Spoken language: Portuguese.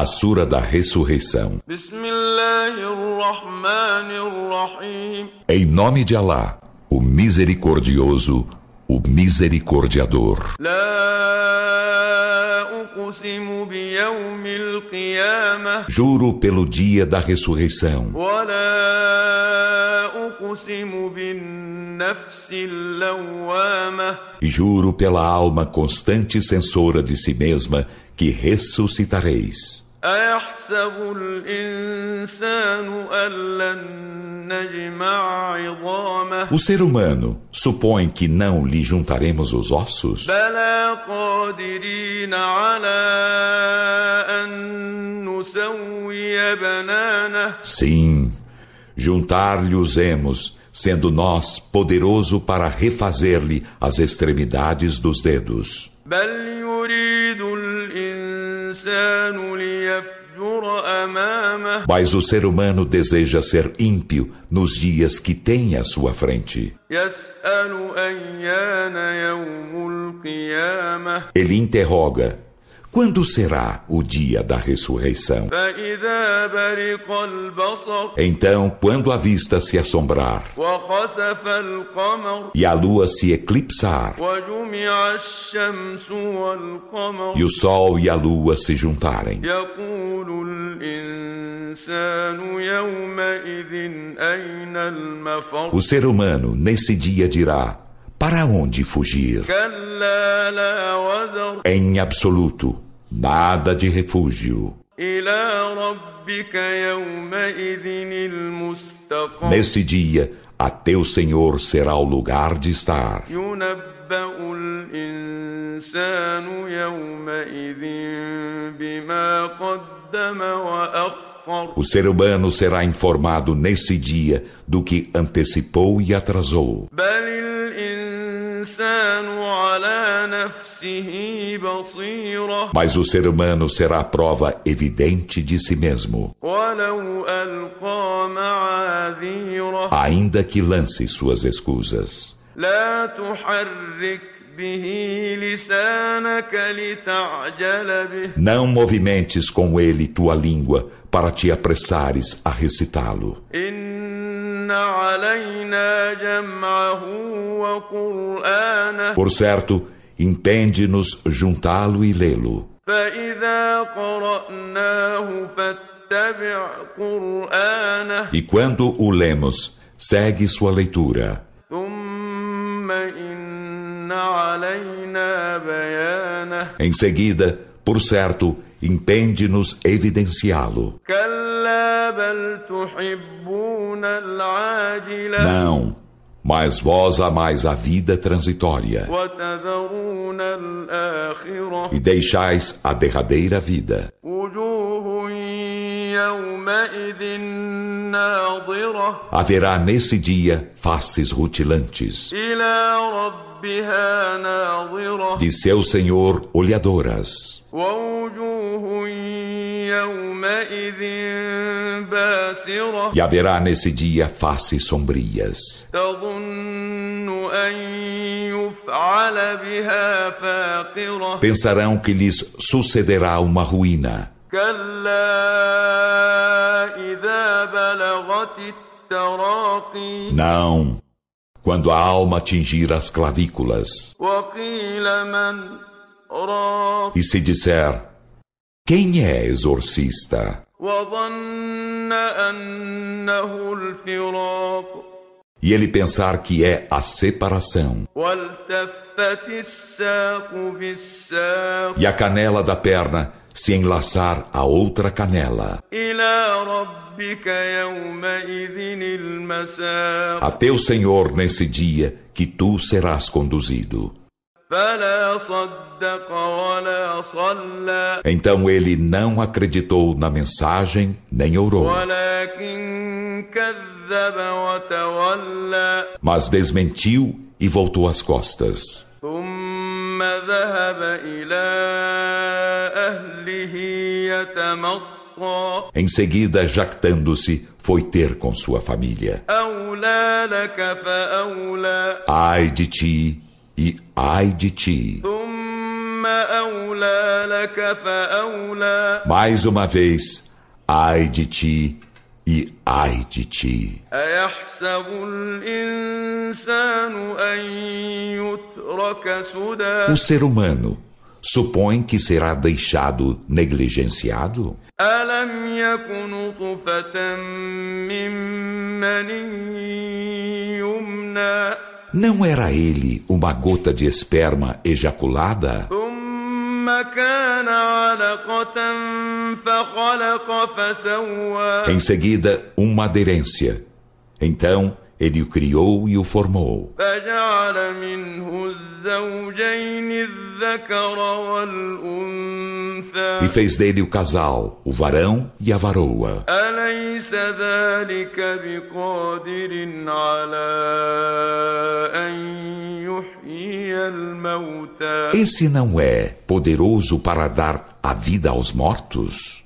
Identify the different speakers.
Speaker 1: A Sura da Ressurreição. Em nome de Alá, o Misericordioso, o Misericordiador. Juro pelo dia da ressurreição. E juro pela alma constante censora de si mesma que ressuscitareis. O ser humano supõe que não lhe juntaremos os ossos? Sim, juntar-lhe-os-emos, sendo nós poderoso para refazer-lhe as extremidades dos dedos. Mas o ser humano deseja ser ímpio nos dias que tem à sua frente. Ele interroga quando será o dia da ressurreição? Então, quando a vista se assombrar e a lua se eclipsar e o sol e a lua se juntarem, o ser humano nesse dia dirá: para onde fugir? Em absoluto, nada de refúgio. Nesse dia, a teu Senhor será o lugar de estar. O ser humano será informado nesse dia do que antecipou e atrasou. Mas o ser humano será a prova evidente de si mesmo. Ainda que lance suas escusas. Não movimentes com ele tua língua para te apressares a recitá-lo. Por certo, impende-nos juntá-lo e lê-lo. E quando o lemos, segue sua leitura. Em seguida, por certo, impende-nos evidenciá-lo. Não, mas vós amais a vida transitória. e deixais a derradeira vida. Haverá nesse dia faces rutilantes. de seu Senhor olhadoras. E haverá nesse dia faces sombrias. Pensarão que lhes sucederá uma ruína. Não, quando a alma atingir as clavículas. E se disser, quem é exorcista? E ele pensar que é a separação. E a canela da perna se enlaçar a outra canela. A teu Senhor nesse dia que tu serás conduzido. Então ele não acreditou na mensagem nem orou. Mas desmentiu e voltou as costas. Em seguida, jactando-se, foi ter com sua família. Ai de ti e ai de ti. Mais uma vez, ai de ti e ai de ti. O ser humano supõe que será deixado negligenciado? Não era ele uma gota de esperma ejaculada? Em seguida, uma aderência. Então, ele o criou e o formou. E fez dele o casal, o varão e a varoa. Esse não é poderoso para dar a vida aos mortos?